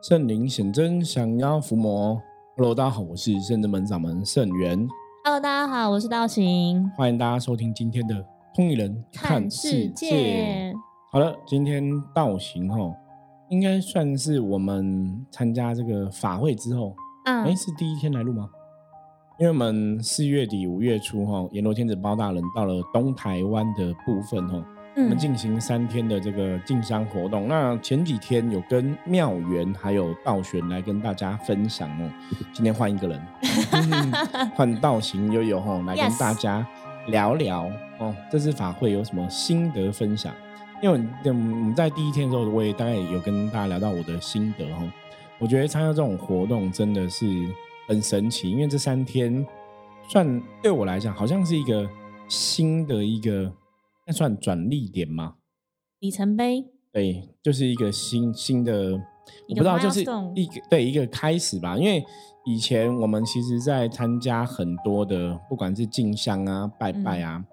圣灵显真，降妖伏魔。Hello，大家好，我是圣真门掌门圣元。Hello，大家好，我是道行。欢迎大家收听今天的通灵人看世界。好了，今天道行哈，应该算是我们参加这个法会之后，哎、嗯，是第一天来录吗？因为我们四月底五月初哈，阎罗天子包大人到了东台湾的部分哈，我们嗯，进行三天的这个进香活动。那前几天有跟妙元还有道玄来跟大家分享哦，今天换一个人，换道行悠悠吼来跟大家聊聊哦，这次法会有什么心得分享？因为我们在第一天的时候，我也大概有跟大家聊到我的心得哦。我觉得参加这种活动真的是很神奇，因为这三天算对我来讲，好像是一个新的一个，那算转捩点吗？里程碑。对，就是一个新新的，我不知道，就是一个对一个开始吧。因为以前我们其实在参加很多的，不管是进香啊、拜拜啊，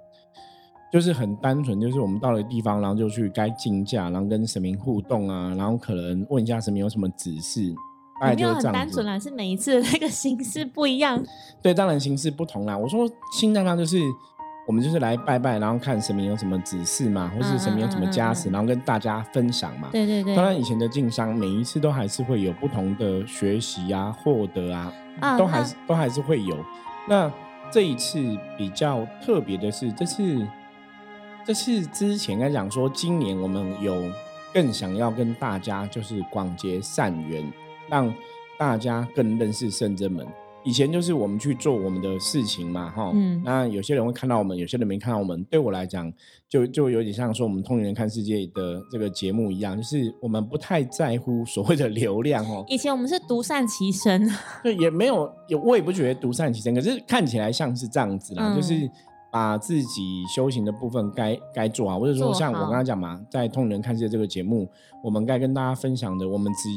就是很单纯，就是我们到了地方，然后就去该竞价，然后跟神明互动啊，然后可能问一下神明有什么指示，大概没有很就是这样子。单纯啦，是每一次的那个形式不一样。对，当然形式不同啦。我说新的呢，就是我们就是来拜拜，然后看神明有什么指示嘛，或是神明有什么加持，然后跟大家分享嘛。对对对，当然，以前的进商每一次都还是会有不同的学习啊、获得啊，啊都还是都还是会有。那这一次比较特别的是，这次这次之前应该讲说，今年我们有更想要跟大家就是广结善缘，让大家更认识圣真门。以前就是我们去做我们的事情嘛，哈，嗯。那有些人会看到我们，有些人没看到我们。对我来讲，就就有点像说我们通灵人看世界的这个节目一样，就是我们不太在乎所谓的流量哦，以前我们是独善其身，对，也没有也，我也不觉得独善其身，可是看起来像是这样子啦，嗯就是把自己修行的部分该该做啊，或者说像我刚刚讲嘛，在通灵人看世界这个节目，我们该跟大家分享的，我们只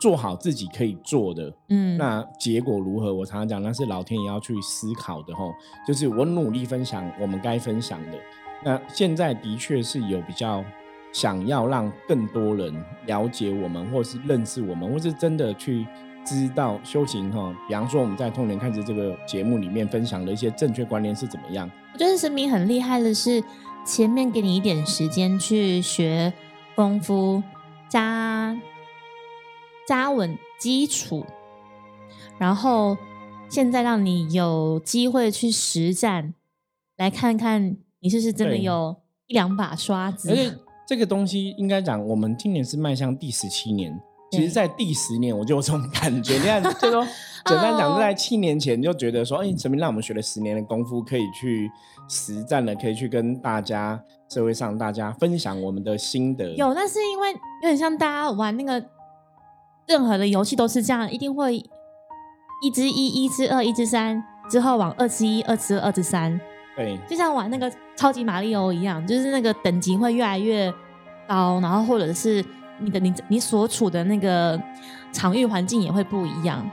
做好自己可以做的，嗯，那结果如何？我常常讲，那是老天爷要去思考的吼。就是我努力分享我们该分享的。那现在的确是有比较想要让更多人了解我们，或是认识我们，或是真的去知道修行哈。比方说我们在《通年看世》这个节目里面分享的一些正确观念是怎么样。我觉得神明很厉害的是，前面给你一点时间去学功夫，加加稳基础，然后现在让你有机会去实战，来看看你是不是真的有一两把刷子而。且这个东西应该讲，我们今年是迈向第十七年。其实，在第十年我就有这种感觉。你看，就说简单讲，在七年前就觉得说，哎，陈明让我们学了十年的功夫，可以去实战了，可以去跟大家社会上大家分享我们的心得。有，那是因为有点像大家玩那个任何的游戏都是这样，一定会一之一、一之二、一之三之后往二之一、二之二、二之三，对就像玩那个超级马里奥一样，就是那个等级会越来越高，然后或者是你的你你所处的那个场域环境也会不一样。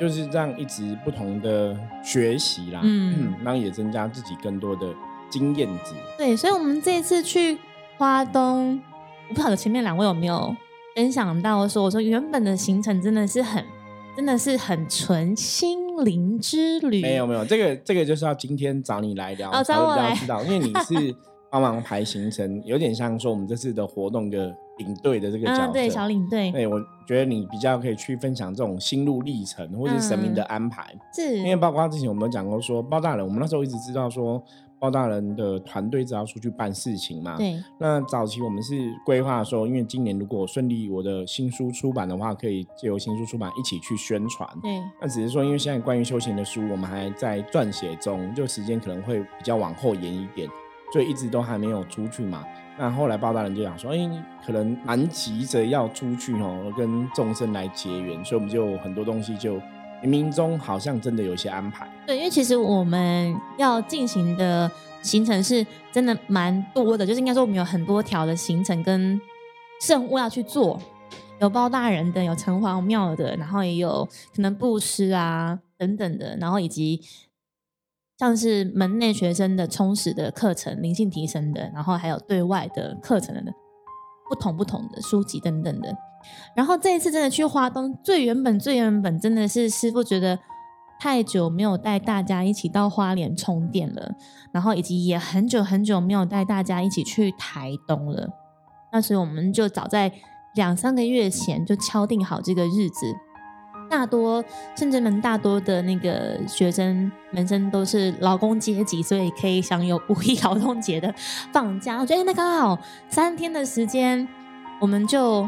就是让一直不同的学习啦，嗯嗯，然后也增加自己更多的经验值。对，所以我们这一次去花东，我不晓得前面两位有没有分享到说，我说原本的行程真的是很，真的是很纯心灵之旅。没有没有，这个这个就是要今天找你来聊，哦找我来知道，因为你是 帮忙排行程，有点像说我们这次的活动的领队的这个角色。嗯，对，小领队对，我觉得你比较可以去分享这种心路历程，或者是神明的安排。是，因为包括之前我们有讲过说，包大人，我们那时候一直知道说，包大人的团队只要出去办事情嘛。。对，那早期我们是规划说，因为今年如果顺利我的新书出版的话，可以借由新书出版一起去宣传。对，那只是说，因为现在关于修行的书，我们还在撰写中，就时间可能会比较往后延一点，所以一直都还没有出去嘛。那后来包大人就想说，哎、可能蛮急着要出去哦，跟众生来结缘，所以我们就很多东西就冥冥中好像真的有一些安排。对，因为其实我们要进行的行程是真的蛮多的，就是应该说我们有很多条的行程跟圣物要去做，有包大人的，有城隍庙的，然后也有可能布施啊等等的，然后以及像是门内学生的充实的课程、灵性提升的，然后还有对外的课程的。不同不同的书籍等等的。然后这一次真的去花东，最原本最原本真的是师傅觉得太久没有带大家一起到花莲充电了，然后以及也很久很久没有带大家一起去台东了。那所以我们就早在两三个月前就敲定好这个日子。大多甚至们大多的那个学生本身都是劳工阶级，所以可以享有五一劳动节的放假。我觉得那刚好三天的时间，我们就。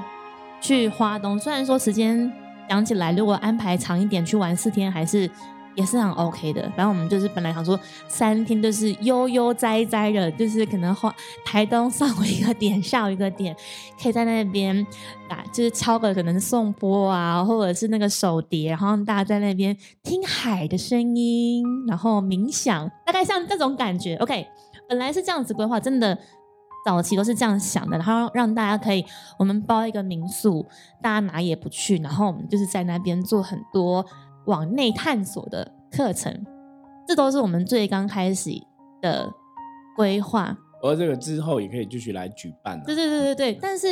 去花东，虽然说时间讲起来，如果安排长一点，去玩四天还是也是很 OK 的。反正我们就是本来想说三天就是悠悠哉哉的，就是可能花台东上一个点，下一个点，可以在那边打，就是敲个可能送波啊，或者是那个手碟，然后大家在那边听海的声音，然后冥想，大概像这种感觉。OK，本来是这样子规划，真的。早期都是这样想的，然后让大家可以，我们包一个民宿，大家哪也不去，然后我们就是在那边做很多往内探索的课程，这都是我们最刚开始的规划。而这个之后也可以继续来举办。对对对对对，但是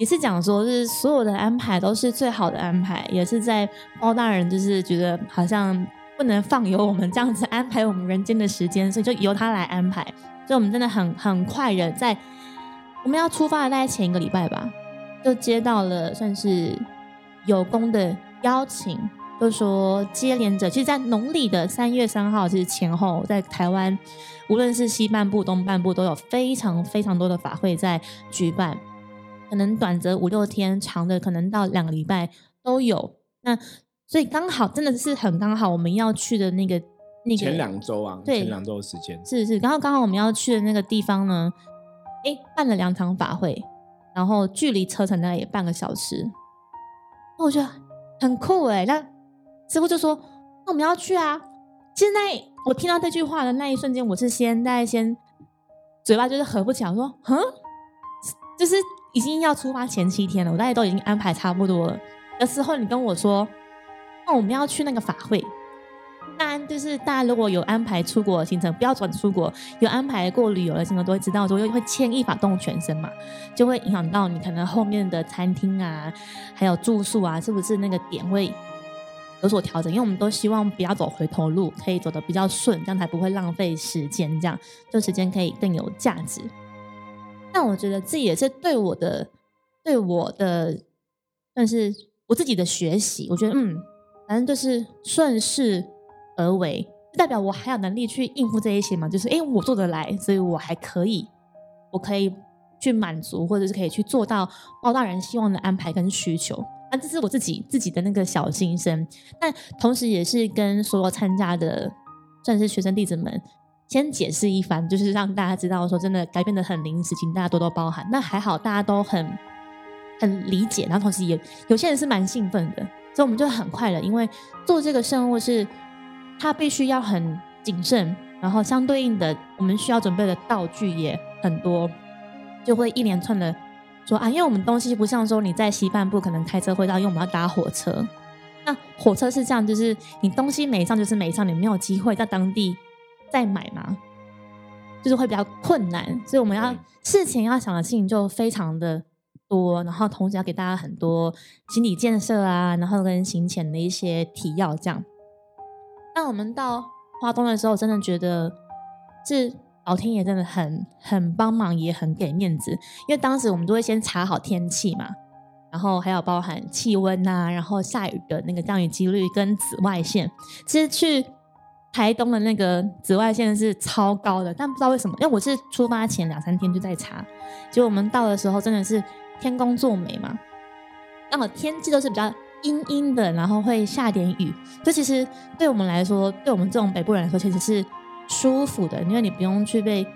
也是讲说，是所有的安排都是最好的安排，也是在包大人就是觉得好像不能放由我们这样子安排我们人间的时间，所以就由他来安排。所以我们真的很很快的，在我们要出发的大概前一个礼拜吧，就接到了算是有功的邀请，就说接连着，其实，在农历的三月三号，其实前后在台湾，无论是西半部、东半部，都有非常非常多的法会在举办，可能短则五六天，长的可能到两个礼拜都有。那所以刚好真的是很刚好，我们要去的那个那个。前两周啊，对前两周的时间是是，然后刚好我们要去的那个地方呢，哎，办了两场法会，然后距离车程大概也半个小时，那我觉得很酷哎，那师傅就说，那我们要去啊。现在我听到这句话的那一瞬间，我是先大概先嘴巴就是合不起来，我说，哼，就是已经要出发前七天了，我大概都已经安排差不多了的时候，你跟我说，那我们要去那个法会。当然，就是大家如果有安排出国的行程，不要转出国，有安排过旅游的行程，都会知道说会牵一发动全身嘛，就会影响到你可能后面的餐厅啊，还有住宿啊，是不是那个点位有所调整？因为我们都希望不要走回头路，可以走的比较顺，这样才不会浪费时间，这样就时间可以更有价值。但我觉得这也是对我的，对我的，算是我自己的学习。我觉得，嗯，反正就是顺势。而为，代表我还有能力去应付这一些嘛？就是，哎，我做得来，所以我还可以，我可以去满足，或者是可以去做到包大人希望的安排跟需求。那这是我自己自己的那个小心声，但同时也是跟所有参加的算是学生弟子们先解释一番，就是让大家知道说，真的改变的很临时，请大家多多包涵。那还好，大家都很很理解，然后同时也有些人是蛮兴奋的，所以我们就很快了，因为做这个圣物是。它必须要很谨慎，然后相对应的，我们需要准备的道具也很多，就会一连串的说啊，因为我们东西不像说你在西半部可能开车会到，因为我们要搭火车。那火车是这样，就是你东西没上就是没上，你没有机会在当地再买嘛，就是会比较困难。所以我们要事前要想的事情就非常的多，然后同时要给大家很多心理建设啊，然后跟行前的一些提要这样。但我们到花东的时候，真的觉得是老天爷真的很很帮忙，也很给面子。因为当时我们都会先查好天气嘛，然后还有包含气温呐，然后下雨的那个降雨几率跟紫外线。其实去台东的那个紫外线是超高的，但不知道为什么，因为我是出发前两三天就在查，结果我们到的时候真的是天公作美嘛，刚好天气都是比较。阴阴的，然后会下点雨，这其实对我们来说，对我们这种北部人来说，其实是舒服的，因为你不用去被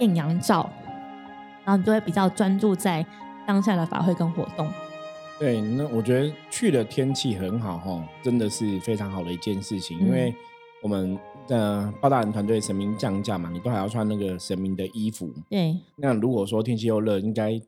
艳阳照，然后你就会比较专注在当下的法会跟活动。对，那我觉得去的天气很好哈，真的是非常好的一件事情，因为我们的包大人团队神明降价嘛，你都还要穿那个神明的衣服。对，那如果说天气又热，应该。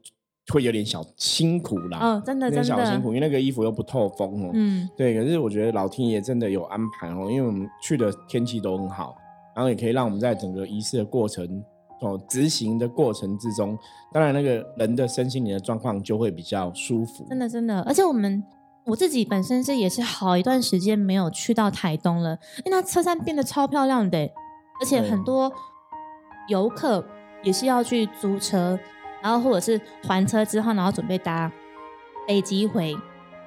会有点小辛苦啦，哦，真的，真的小辛苦，因为那个衣服又不透风哦。嗯，对。可是我觉得老天爷真的有安排哦，因为我们去的天气都很好，然后也可以让我们在整个仪式的过程哦执行的过程之中，当然那个人的身心灵的状况就会比较舒服。真的真的，而且我们我自己本身是也是好一段时间没有去到台东了，因为那车站变得超漂亮的，而且很多游客也是要去租车，然后或者是还车之后，然后准备搭飞机回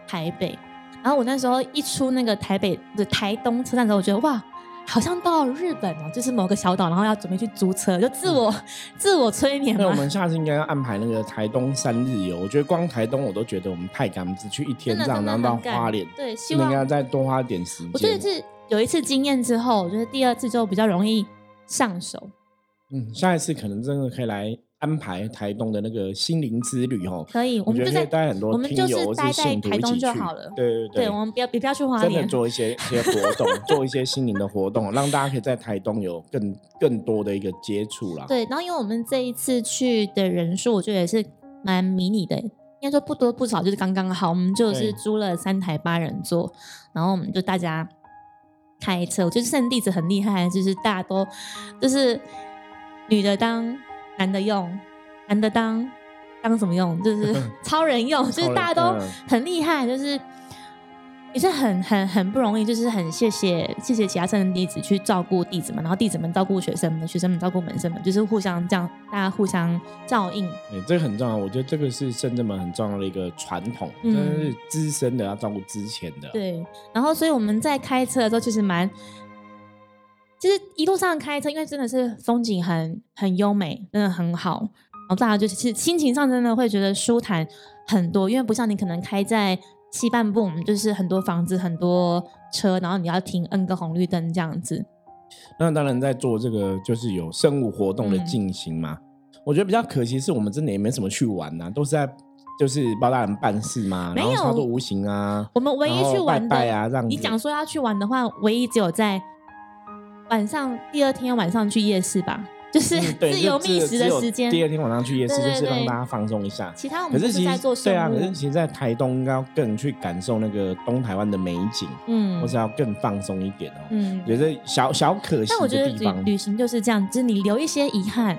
台北。然后我那时候一出那个台北的台东车站的时候，我觉得哇。好像到日本哦，就是某个小岛，然后要准备去租车，就自我 自我催眠。那我们下次应该要安排那个台东三日游。我觉得光台东我都觉得我们太赶，只去一天这样，然后到花莲，对，希望应该再多花点时间。我觉得是有一次经验之后，我觉得第二次就比较容易上手。嗯，下一次可能真的可以来。安排台东的那个心灵之旅哦，可以，我们就在待很多，我们就是待在台东就好了。对对对，我们不要不要去花莲，真的做一些一些活动，做一些心灵的活动，让大家可以在台东有更更多的一个接触啦。对，然后因为我们这一次去的人数，我觉得也是蛮迷你的，应该说不多不少，就是刚刚好。我们就是租了三台八人座，然后我们就大家开车。我觉得圣弟子很厉害，就是大家都就是女的当。男的用，男的当当什么用？就是 超人用，就是大家都很厉害，就是也是很很很不容易，就是很谢谢谢谢其他圣人弟子去照顾弟子们，然后弟子们照顾学生们，学生们照顾门生们，就是互相这样，大家互相照应。哎，这个很重要，我觉得这个是圣人们很重要的一个传统，真的是资深的要照顾之前的。对，然后所以我们在开车的时候，其实蛮。其实一路上开车，因为真的是风景很很优美，真的很好。然后大家就是其实心情上真的会觉得舒坦很多，因为不像你可能开在西半部，就是很多房子、很多车，然后你要停 N 个红绿灯这样子。那当然在做这个就是有生物活动的进行嘛。我觉得比较可惜是我们真的也没什么去玩呐，都是在就是包大人办事嘛，然后操作无形啊。我们唯一去玩的你讲说要去玩的话，唯一只有在。晚上第二天晚上去夜市吧，就是自由觅食的时间。第二天晚上去夜市，就是让大家放松一下。其他我们是在做对啊，可是其实，在台东应该要更去感受那个东台湾的美景，嗯，或是要更放松一点哦。嗯，觉得小小可惜但我觉得旅行就是这样，就是你留一些遗憾。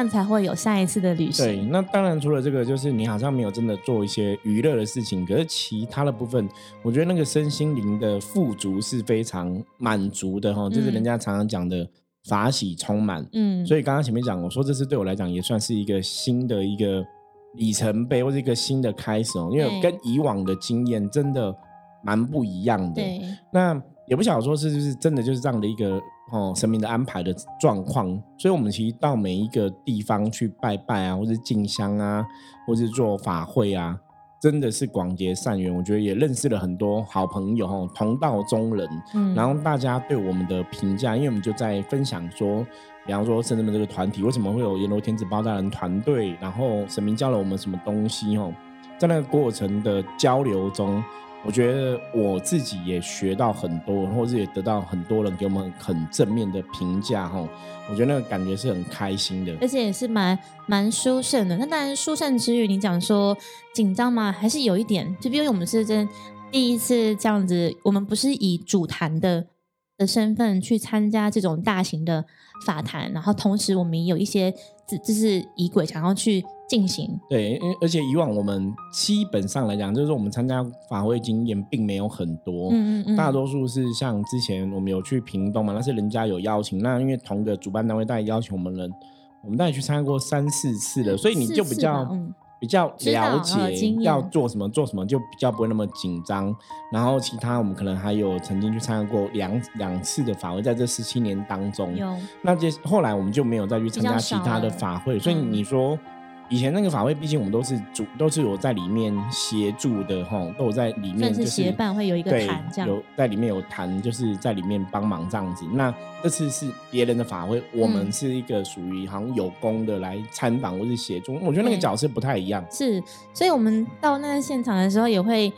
这样才会有下一次的旅行。对，那当然除了这个，就是你好像没有真的做一些娱乐的事情，可是其他的部分，我觉得那个身心灵的富足是非常满足的哈，就是人家常常讲的法喜充满。嗯，所以刚刚前面讲，我说这次对我来讲也算是一个新的一个里程碑，或者一个新的开始哦，因为跟以往的经验真的蛮不一样的。对，那也不想说是就是真的就是这样的一个。哦，神明的安排的状况，所以我们其实到每一个地方去拜拜啊，或者进香啊，或是做法会啊，真的是广结善缘。我觉得也认识了很多好朋友哦，同道中人。嗯，然后大家对我们的评价，因为我们就在分享说，比方说神人们这个团体为什么会有阎罗天子包大人团队，然后神明教了我们什么东西哦，在那个过程的交流中。我觉得我自己也学到很多，或者也得到很多人给我们很正面的评价哈。我觉得那个感觉是很开心的，而且也是蛮蛮舒胜的。那当然舒胜之余，你讲说紧张吗？还是有一点？就比如我们是真第一次这样子，我们不是以主坛的的身份去参加这种大型的法坛，然后同时我们也有一些就是仪轨想要去。进行对，因而且以往我们基本上来讲，就是我们参加法会经验并没有很多，嗯嗯嗯，大多数是像之前我们有去屏东嘛，那是人家有邀请，那因为同个主办单位带邀请我们人，我们带去参加过三四次了，所以你就比较。比较了解要做什么做什么，就比较不会那么紧张。然后其他我们可能还有曾经去参加过两两次的法会，在这十七年当中，那这后来我们就没有再去参加其他的法会，所以你说。以前那个法会，毕竟我们都是主，都是有在里面协助的哈，都有在里面，就是协办会有一个谈这样，有在里面有谈，就是在里面帮忙这样子。那这次是别人的法会，我们是一个属于好像有功的来参访或是协助，我觉得那个角色不太一样。是，所以我们到那个现场的时候也会，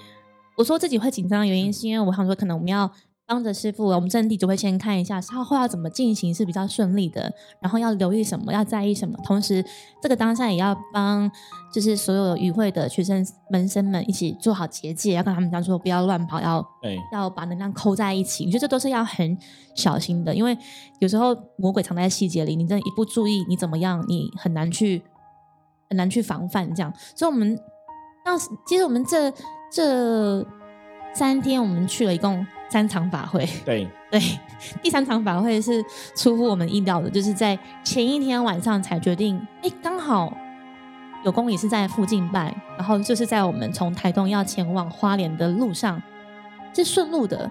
我说自己会紧张的原因是因为我想说可能我们要。帮着师傅，我们阵地就会先看一下稍后要怎么进行是比较顺利的，然后要留意什么，要在意什么。同时，这个当下也要帮，就是所有与会的学生门生们一起做好结界，要跟他们讲说不要乱跑，要要把能量扣在一起。我觉得这都是要很小心的，因为有时候魔鬼藏在细节里，你真的一不注意，你怎么样，你很难去很难去防范这样。所以，我们当时其实我们这这三天，我们去了一共。三场法会，对 对，第三场法会是出乎我们意料的，就是在前一天晚上才决定，哎，刚好有公里是在附近办，然后就是在我们从台东要前往花莲的路上是顺路的，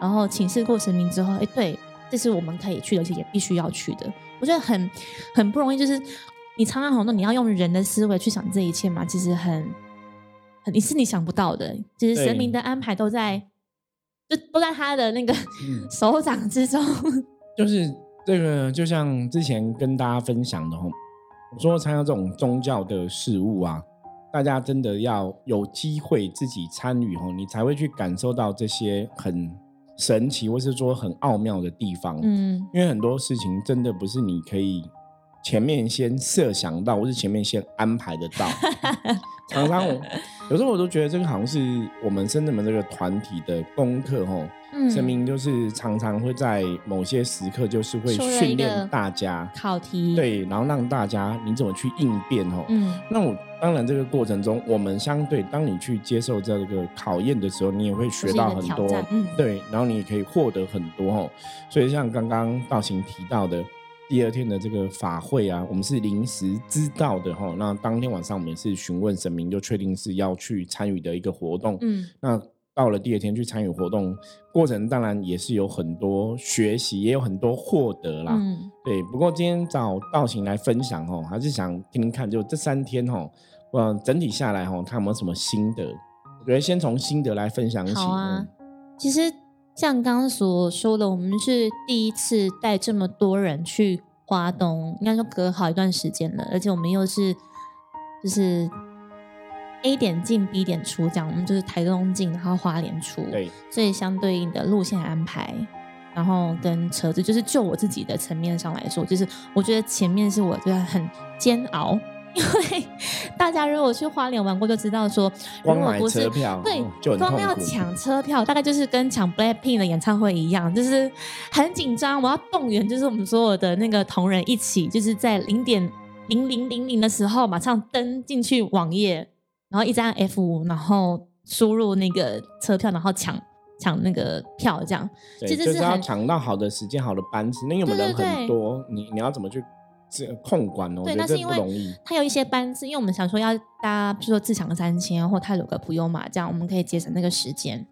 然后请示过神明之后，哎，对，这是我们可以去的，而且也必须要去的。我觉得很很不容易，就是你常常好多你要用人的思维去想这一切嘛，其实很很你是你想不到的，其实神明的安排都在。就都在他的那个 手掌之中。就是这个，就像之前跟大家分享的吼，我说参加这种宗教的事物啊，大家真的要有机会自己参与吼，你才会去感受到这些很神奇或是说很奥妙的地方。嗯，因为很多事情真的不是你可以前面先设想到，或是前面先安排得到。常常我有时候我都觉得这个好像是我们深圳门这个团体的功课吼，神明就是常常会在某些时刻就是会训练大家考题，对，然后让大家你怎么去应变哦。嗯，那我当然这个过程中，我们相对当你去接受这个考验的时候，你也会学到很多，嗯，对，然后你也可以获得很多哦。所以像刚刚道行提到的。第二天的这个法会啊，我们是临时知道的哈。那当天晚上我们是询问神明，就确定是要去参与的一个活动。嗯，那到了第二天去参与活动过程，当然也是有很多学习，也有很多获得啦。嗯，对。不过今天找道行来分享哦，还是想听听看，就这三天哦，嗯，整体下来哦，他有没有什么心得？我觉得先从心得来分享起。好啊，其实。像刚刚所说的，我们是第一次带这么多人去花东，应该说隔好一段时间了，而且我们又是就是 A 点进 B 点出，这样我们就是台东进，然后花莲出，对，所以相对应的路线安排，然后跟车子，就是就我自己的层面上来说，就是我觉得前面是我觉得很煎熬。因为大家如果去花莲玩过，就知道说，如果不是对，光要抢车票，大概就是跟抢 Blackpink 的演唱会一样，就是很紧张。我要动员，就是我们所有的那个同仁一起，就是在零点零零零零的时候，马上登进去网页，然后一按 F 五，然后输入那个车票，然后抢抢那个票，这样。其实是要抢到好的时间、好的班次。那因为我们人很多，你你要怎么去？这控管哦，对，那是因为它有一些班次，因为我们想说要搭，比如说自强三千或泰鲁格普悠玛，这样我们可以节省那个时间。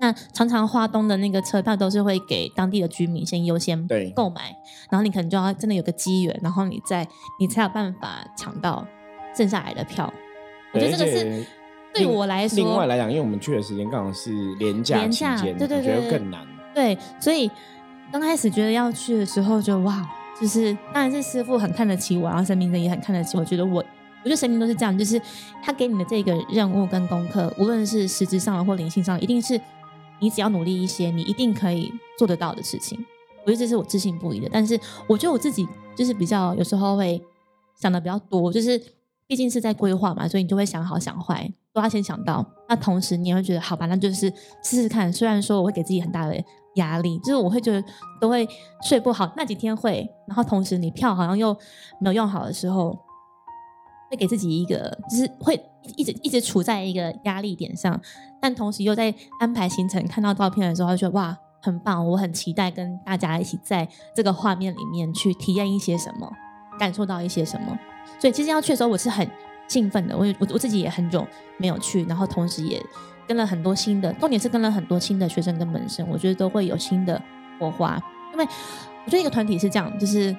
那常常花东的那个车票都是会给当地的居民先优先购买，然后你可能就要真的有个机缘，然后你再你才有办法抢到剩下来的票。我觉得这个是对我来说，另外来讲，因为我们去的时间刚好是廉价期间，对对对，觉得更难。对，所以刚开始觉得要去的时候，就哇。就是，当然是师傅很看得起我，然后神明人也很看得起我。觉得我，我觉得神明都是这样，就是他给你的这个任务跟功课，无论是实质上的或灵性上，一定是你只要努力一些，你一定可以做得到的事情。我觉得这是我自信不疑的。但是，我觉得我自己就是比较有时候会想的比较多，就是毕竟是在规划嘛，所以你就会想好想坏，都要先想到。那同时你也会觉得，好吧，那就是试试看。虽然说我会给自己很大的。压力就是我会觉得都会睡不好，那几天会，然后同时你票好像又没有用好的时候，会给自己一个就是会一直一直处在一个压力点上，但同时又在安排行程，看到照片的时候就觉得哇很棒，我很期待跟大家一起在这个画面里面去体验一些什么，感受到一些什么，所以其实要去的时候我是很兴奋的，我我我自己也很久没有去，然后同时也。跟了很多新的，重点是跟了很多新的学生跟门生，我觉得都会有新的火花。因为我觉得一个团体是这样，就是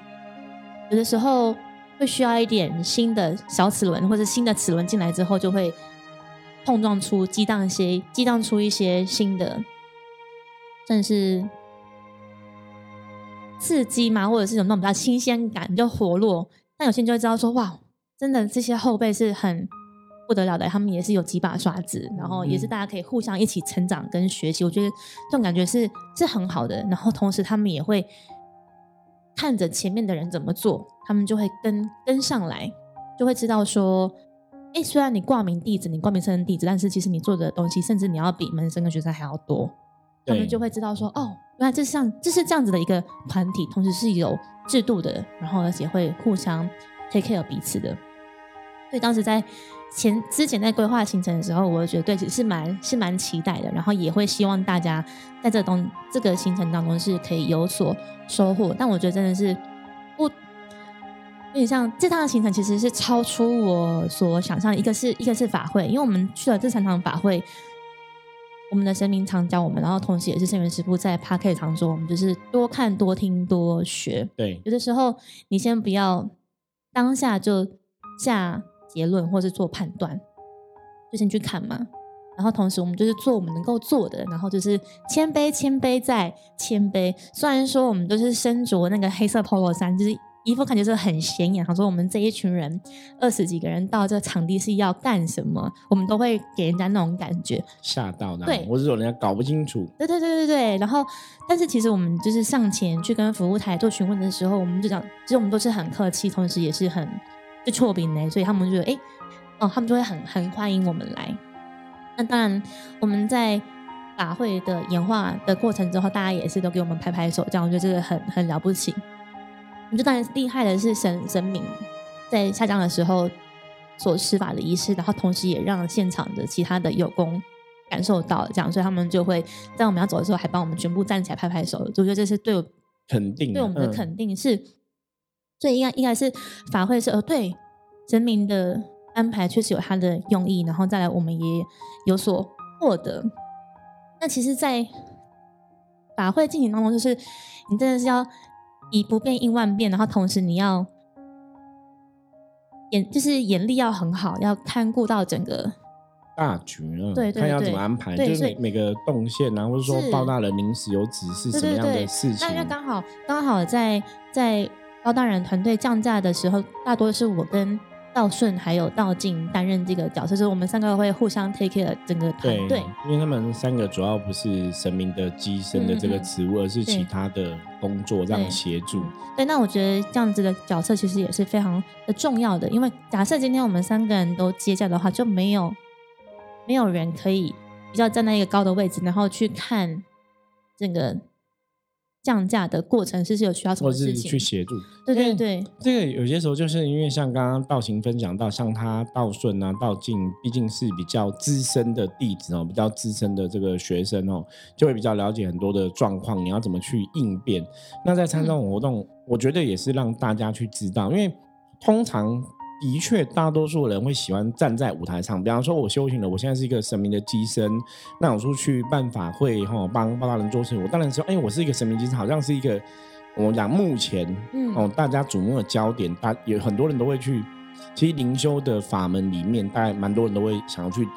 有的时候会需要一点新的小齿轮或者新的齿轮进来之后，就会碰撞出激荡一些，激荡出一些新的，算是刺激嘛，或者是有那种比较新鲜感，就活络。但有些人就会知道说，哇，真的这些后辈是很。不得了的，他们也是有几把刷子，然后也是大家可以互相一起成长跟学习。我觉得这种感觉是是很好的。然后同时他们也会看着前面的人怎么做，他们就会跟跟上来，就会知道说，哎，虽然你挂名弟子，你挂名生地址，但是其实你做的东西，甚至你要比门生跟学生还要多。他们就会知道说，哦，原来这像这是这样子的一个团体，同时是有制度的，然后而且会互相 take care 彼此的。所以当时在前之前在规划行程的时候，我觉得对是蛮是蛮期待的，然后也会希望大家在这东这个行程当中是可以有所收获。但我觉得真的是不有点像这趟的行程其实是超出我所想象，一个是一个是法会，因为我们去了这三场法会。我们的神明常教我们，然后同时也是圣元师傅在 p a r k 常说，我们就是多看、多听、多学。对，有的时候你先不要当下就下结论或是做判断，就先去看嘛。然后同时我们就是做我们能够做的，然后就是谦卑、谦卑再谦卑。虽然说我们都是身着那个黑色 polo 衫，就是。衣服看起来是很显眼。他说：“我们这一群人二十几个人到这个场地是要干什么？我们都会给人家那种感觉，吓到的。对，或者说人家搞不清楚。对对对对对。然后，但是其实我们就是上前去跟服务台做询问的时候，我们就讲，其实我们都是很客气，同时也是很就错饼呢，所以他们觉得，哎，哦，他们就会很很欢迎我们来。那当然，我们在法会的演化的过程之后，大家也是都给我们拍拍手，这样我觉得这个很很了不起。”就当然厉害的是神神明在下降的时候所施法的仪式，然后同时也让现场的其他的有功感受到这样，所以他们就会在我们要走的时候还帮我们全部站起来拍拍手，我觉得这是对我肯定，对我们的肯定是。所以应该应该是法会是呃对神明的安排确实有他的用意，然后再来我们也有所获得。那其实，在法会进行当中，就是你真的是要。以不变应万变，然后同时你要眼就是眼力要很好，要看顾到整个大局啊。对对对，看要怎么安排，就是每每个动线啊，或者说报大人临时有指示什么样的事情。那刚好刚好在在包大人团队降价的时候，大多是我跟。道顺还有道静担任这个角色，就是我们三个会互相 take care 整个团队。因为他们三个主要不是神明的机身的这个职务，而是其他的工作这样协助。对，那我觉得这样子的角色其实也是非常的重要的，因为假设今天我们三个人都接驾的话，就没有没有人可以比较站在一个高的位置，然后去看这个。降价的过程是是有需要什么事情去协助？对对对，这个有些时候就是因为像刚刚道行分享到，像他道顺啊、道静，毕竟是比较资深的弟子哦，比较资深的这个学生哦，就会比较了解很多的状况，你要怎么去应变。那在参加这种活动，我觉得也是让大家去知道，因为通常。的确，大多数人会喜欢站在舞台上。比方说，我修行了，我现在是一个神明的机身，那我出去办法会哈，帮八大人做事。我当然说，哎，我是一个神明机身，好像是一个我们讲目前哦，大家瞩目的焦点。大有很多人都会去，其实灵修的法门里面，大概蛮多人都会想要去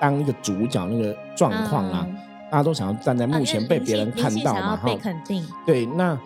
当一个主角，那个状况啊，大家都想要站在目前被别人看到嘛，哈，被肯定。对，那。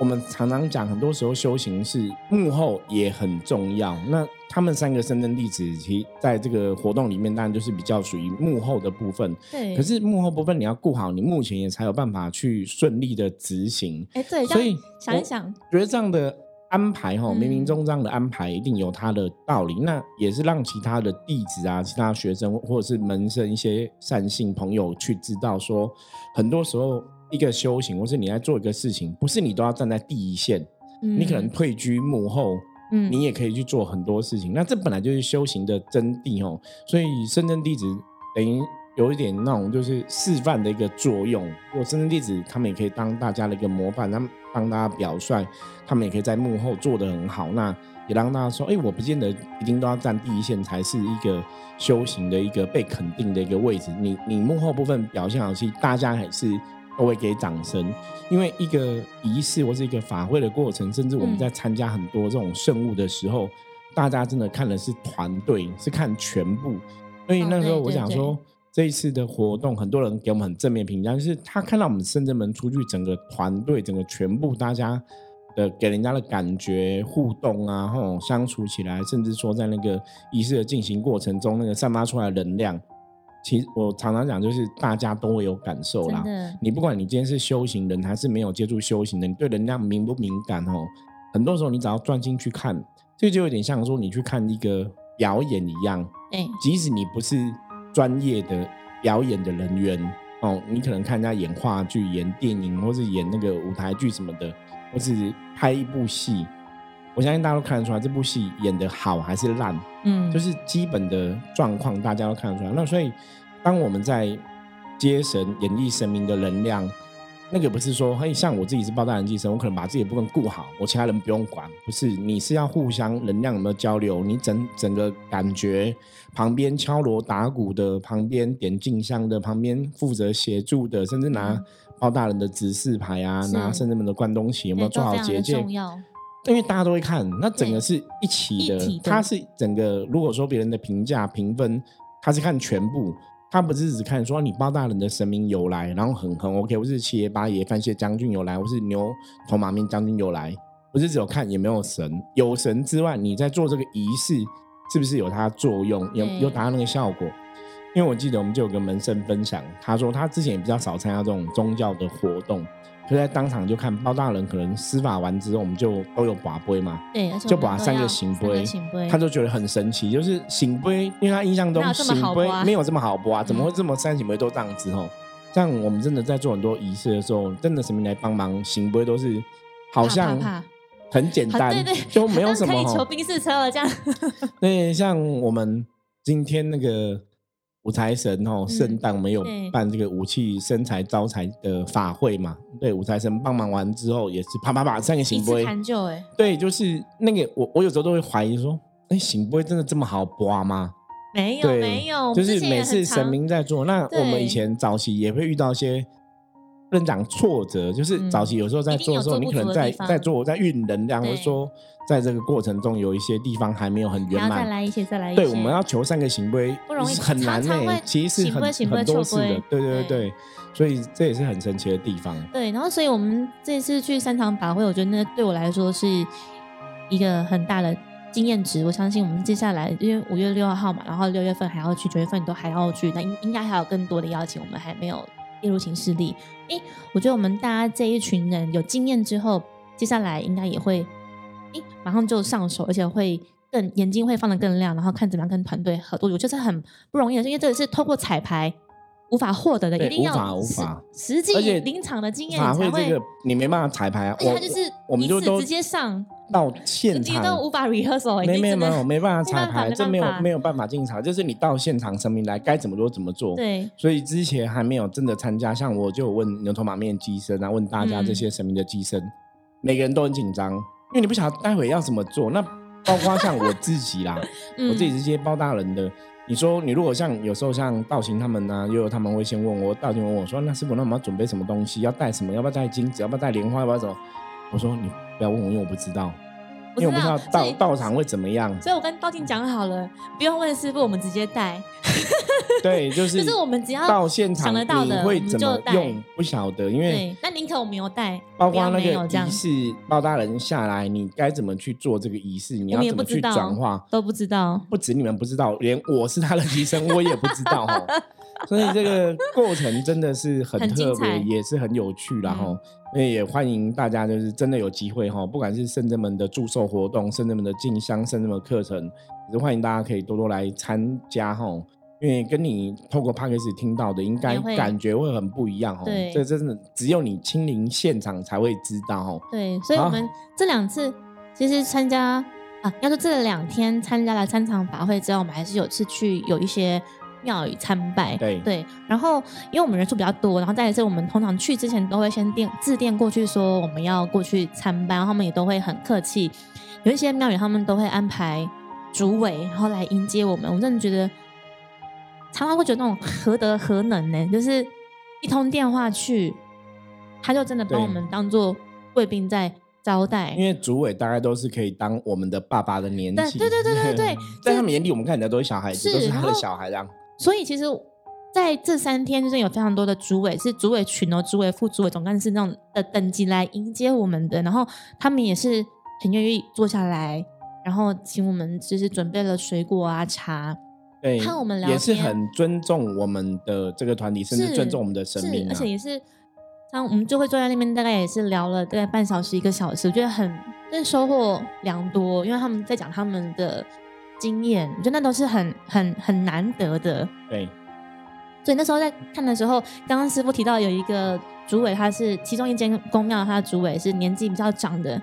我们常常讲，很多时候修行是幕后也很重要。那他们三个深圳弟子，其在这个活动里面，当然就是比较属于幕后的部分。对。可是幕后部分你要顾好，你目前也才有办法去顺利的执行。哎，对。所以想一想，觉得这样的安排哈，冥冥中这样的安排一定有它的道理。那也是让其他的弟子啊、其他学生或者是门生一些善信朋友去知道，说很多时候。一个修行，或是你在做一个事情，不是你都要站在第一线，你可能退居幕后，嗯，你也可以去做很多事情。那这本来就是修行的真谛哦。所以深圳弟子等于有一点那种就是示范的一个作用。有深圳弟子，他们也可以当大家的一个模范，他们帮大家表率，他们也可以在幕后做得很好。那也让大家说，哎，我不见得一定都要站第一线才是一个修行的一个被肯定的一个位置。你你幕后部分表现好，其实大家还是。都会给掌声，因为一个仪式或是一个法会的过程，甚至我们在参加很多这种圣物的时候，大家真的看的是团队，是看全部。所以那时候我想说，这一次的活动，很多人给我们很正面评价，就是他看到我们深圳门出去，整个团队，整个全部大家的给人家的感觉、互动啊，吼，相处起来，甚至说在那个仪式的进行过程中，那个散发出来的能量，其实我常常讲，就是大家都会有感受啦。你不管你今天是修行人还是没有接触修行的，你对能量敏不敏感哦？很多时候你只要专心去看，这就有点像说你去看一个表演一样。哎，即使你不是专业的表演的人员哦，你可能看人家演话剧、演电影，或是演那个舞台剧什么的，或是拍一部戏，我相信大家都看得出来这部戏演的好还是烂。嗯，就是基本的状况，大家都看得出来。那所以，当我们在接神、演绎神明的能量。那个不是说，嘿，像我自己是包大人寄生，我可能把自己的部分顾好，我其他人不用管。不是，你是要互相能量有没有交流？你整整个感觉，旁边敲锣打鼓的，旁边点静香的，旁边负责协助的，甚至拿包大人的指示牌啊，拿圣人们的关东旗有没有做好结界？因为大家都会看，那整个是一起的，它是整个。如果说别人的评价评分，他是看全部。他不是只看说你包大人的神明由来，然后很很 OK，我是七爷八爷范谢将军有来，我是牛头马面将军有来，不是只有看也没有神，有神之外，你在做这个仪式是不是有它作用，有有达到那个效果？因为我记得我们就有个门生分享，他说他之前也比较少参加这种宗教的活动。就在当场就看包大人可能施法完之后，我们就都有把杯嘛，对，就把三个醒杯，他就觉得很神奇，就是醒杯，因为他印象中醒杯没有这么好播啊，怎么会这么三醒杯都这样子哦？像我们真的在做很多仪式的时候，真的神明来帮忙醒杯都是好像很简单，对对，就没有什么 可以求兵士车了这样。对，像我们今天那个。五财神哦，圣诞没有办这个武器生财招财的法会嘛？对，五财神帮忙完之后，也是啪啪啪三个行杯。哎，对，就是那个我我有时候都会怀疑说，哎，行杯真的这么好刮吗？没有，没有，就是每次神明在做，那我们以前早期也会遇到一些。不能讲挫折，就是早期有时候在做的时候，你可能在在做在运能量，或者说在这个过程中有一些地方还没有很圆满。再来一些，再来一些。对，我们要求三个行规，不容易，很难呢。其实是很很多次的，对对对对。所以这也是很神奇的地方。对，然后所以我们这次去三场法会，我觉得那对我来说是一个很大的经验值。我相信我们接下来，因为五月六号嘛，然后六月份还要去，九月份都还要去，那应应该还有更多的邀请，我们还没有。例如行事历，哎，我觉得我们大家这一群人有经验之后，接下来应该也会，诶，马上就上手，而且会更眼睛会放得更亮，然后看怎么样跟团队合作。我觉得很不容易的，因为这个是透过彩排无法获得的，一定要无法实际临场的经验才会。你没办法彩排啊，而且他就是我们就都直接上。到现场都无法 rehearsal，没没没有没办法 彩排，这没有没有办法进场。就是你到现场，神明来该怎么做怎么做。对，所以之前还没有真的参加，像我就问牛头马面机身啊，问大家这些神明的机身，每个人都很紧张，因为你不晓得待会要怎么做。那包括像我自己啦，我自己这些包大人的，你说你如果像有时候像道行他们呢，又有他们会先问我，道行问我说，那师傅那我们要准备什么东西？要带什么？要不要带金子？要不要带莲花？要不要什么？我说你不要问我，因为我不知道，因为我不知道道道场会怎么样。所以我跟道静讲好了，不用问师傅，我们直接带。对，就 是就是我们只要到现场想得到的，会怎么用不晓得，因为那宁可我没有带，包括那个仪式包大人下来，你该怎么去做这个仪式？你要怎么去转化都不知道。不止你们不知道，连我是他的 医生，我也不知道哈。所以这个过程真的是很特别，也是很有趣，然后也欢迎大家，就是真的有机会哈，不管是圣人们的祝寿活动、圣人们的进香、圣人们的课程，也是欢迎大家可以多多来参加哈。因为跟你透过 p a c k a g e 听到的，应该感觉会很不一样哦。对，这真的只有你亲临现场才会知道哦。对，所以我们这两次其实参加啊，要说这两天参加了三场法会之后，我们还是有次去有一些。庙宇参拜，对对，然后因为我们人数比较多，然后再一次我们通常去之前都会先电致电过去说我们要过去参拜，然后他们也都会很客气。有一些庙宇他们都会安排主委，然后来迎接我们。我真的觉得常常会觉得那种何德何能呢？就是一通电话去，他就真的把我们当做贵宾在招待。因为主委大概都是可以当我们的爸爸的年纪，对对对对对，在他们眼里我们看起来都是小孩子，都是他的小孩这样。所以其实在这三天，就是有非常多的主委，是主委群哦，主委、副主委、总干事那种的等级来迎接我们的，然后他们也是很愿意坐下来，然后请我们就是准备了水果啊、茶，对，看我们聊天也是很尊重我们的这个团体，甚至尊重我们的生命、啊，而且也是，像我们就会坐在那边，大概也是聊了大概半小时一个小时，我觉得很，真的收获良多，因为他们在讲他们的经验，我觉得那都是很很很难得的。对所以那时候在看的时候，刚刚师傅提到有一个主委，他是其中一间公庙，他的主委是年纪比较长的。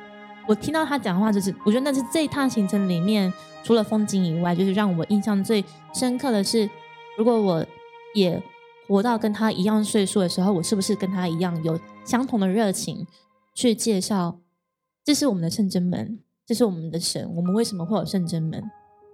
我听到他讲话，就是我觉得那是这一趟行程里面，除了风景以外，就是让我印象最深刻的是，如果我也活到跟他一样岁数的时候，我是不是跟他一样有相同的热情去介绍，这是我们的圣真门，这是我们的神，我们为什么会有圣真门？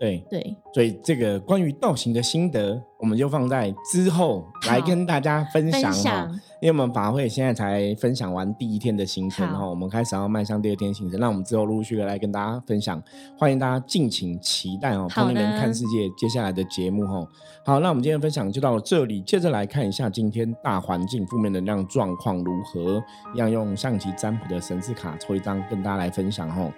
对，对，所以这个关于道行的心得，我们就放在之后来跟大家分享哈享。因为我们法会现在才分享完第一天的行程哈，我们开始要迈向第二天行程，那我们之后陆陆续续来跟大家分享，欢迎大家敬请期待哦。好的同龄人看世界接下来的节目哈。好，那我们今天分享就到这里，接着来看一下今天大环境负面能量状况如何，一样用象棋占卜的神字卡抽一张跟大家来分享哈。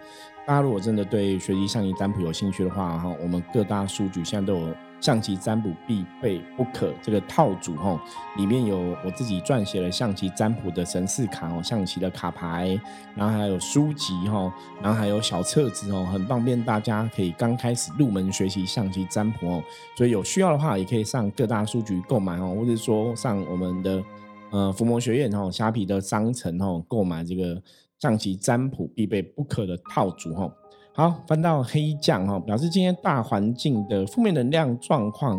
大家如果真的对学习象棋占卜有兴趣的话，哈，我们各大书局现在都有象棋占卜必备不可这个套组哈，里面有我自己撰写了象棋占卜的神士卡哦，象棋的卡牌，然后还有书籍哈，然后还有小册子哦，很方便大家可以刚开始入门学习象棋占卜哦，所以有需要的话也可以上各大书局购买哦，或者说上我们的呃伏魔学院哦，虾皮的商城哦购买这个象棋占卜必备不可的套组哈。好，翻到黑将哈，表示今天大环境的负面能量状况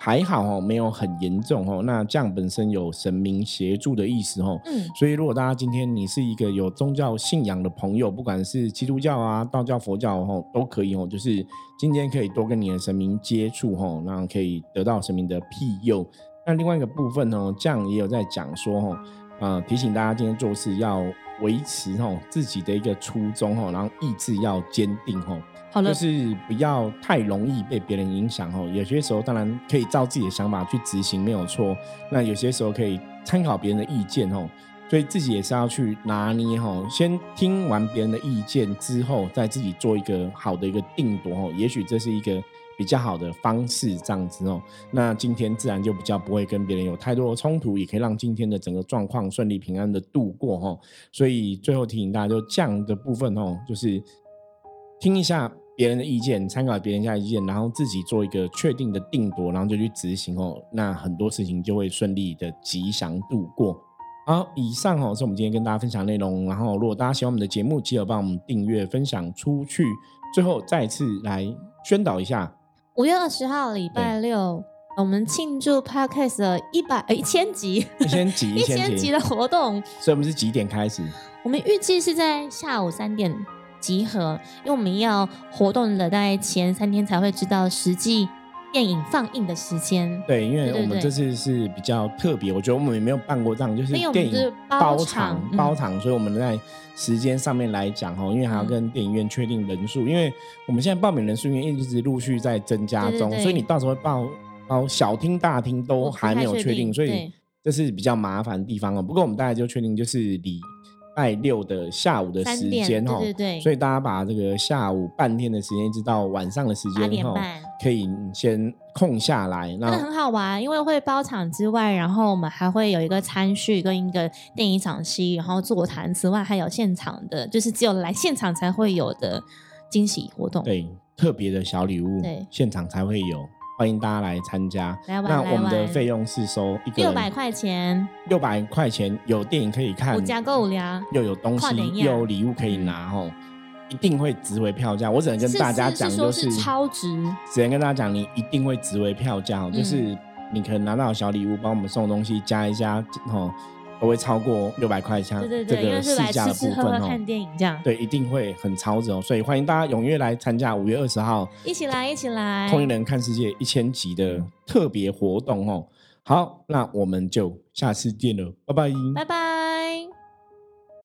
还好哦，没有很严重哦。那将本身有神明协助的意思哦，嗯，所以如果大家今天你是一个有宗教信仰的朋友，不管是基督教啊、道教、佛教哦，都可以哦。就是今天可以多跟你的神明接触哦，那可以得到神明的庇佑。那另外一个部分哦，将也有在讲说哦，呃，提醒大家今天做事要维持哦自己的一个初衷哦，然后意志要坚定哦。好了，就是不要太容易被别人影响哦。有些时候当然可以照自己的想法去执行，没有错。那有些时候可以参考别人的意见哦，所以自己也是要去拿捏哦。先听完别人的意见之后，再自己做一个好的一个定夺哦。也许这是一个比较好的方式，这样子哦。那今天自然就比较不会跟别人有太多的冲突，也可以让今天的整个状况顺利平安的度过哦。所以最后提醒大家，就这样的部分哦，就是听一下别人的意见，参考别人家的意见，然后自己做一个确定的定夺，然后就去执行哦。那很多事情就会顺利的吉祥度过。好，以上哦是我们今天跟大家分享内容。然后，如果大家喜欢我们的节目，记得帮我们订阅、分享出去。最后再次来宣导一下，五月二十号礼拜六，我们庆祝 Podcast 的一百呃一千集 一千集，一千集的活动，所以我们是几点开始？我们预计是在下午三点集合，因为我们要活动的大概前三天才会知道实际电影放映的时间。对，因为我们这次是比较特别，我觉得我们也没有办过这样，就是电影包包场包场，所以我们在时间上面来讲哦，因为还要嗯。跟电影院确定人数，因为我们现在报名人数因为一直陆续在增加中，所以你到时候会报哦小厅大厅都还没有确定，所以这是比较麻烦的地方哦。不过我们大概就确定就是礼拜六的下午的时间哦，对对。对所以大家把这个下午半天的时间一直到晚上的时间哦可以先空下来，那真的很好玩，因为会包场之外，然后我们还会有一个餐序跟一个电影赏析，然后座谈，此外还有现场的，就是只有来现场才会有的惊喜活动。对，特别的小礼物，对现场才会有，欢迎大家来参加。来玩那我们的玩费用是收一个六百块钱，六百块钱，有电影可以看五，加购五聊。又有东西，又有礼物可以拿哦，一定会值回票价。我只能跟大家讲，就是超值，只能跟大家讲，你一定会值回票价就是你可能拿到小礼物，帮我们送东西加一加哦，都会超过六百块，钱这对对对，因为个是来市价吃的部分哦看。电影这样，对，一定会很超值哦，所以欢迎大家踊跃来参加五月二十号一起来一起来，同龄人看世界一千集的特别活动哦。好，那我们就下次见了，拜拜。拜拜。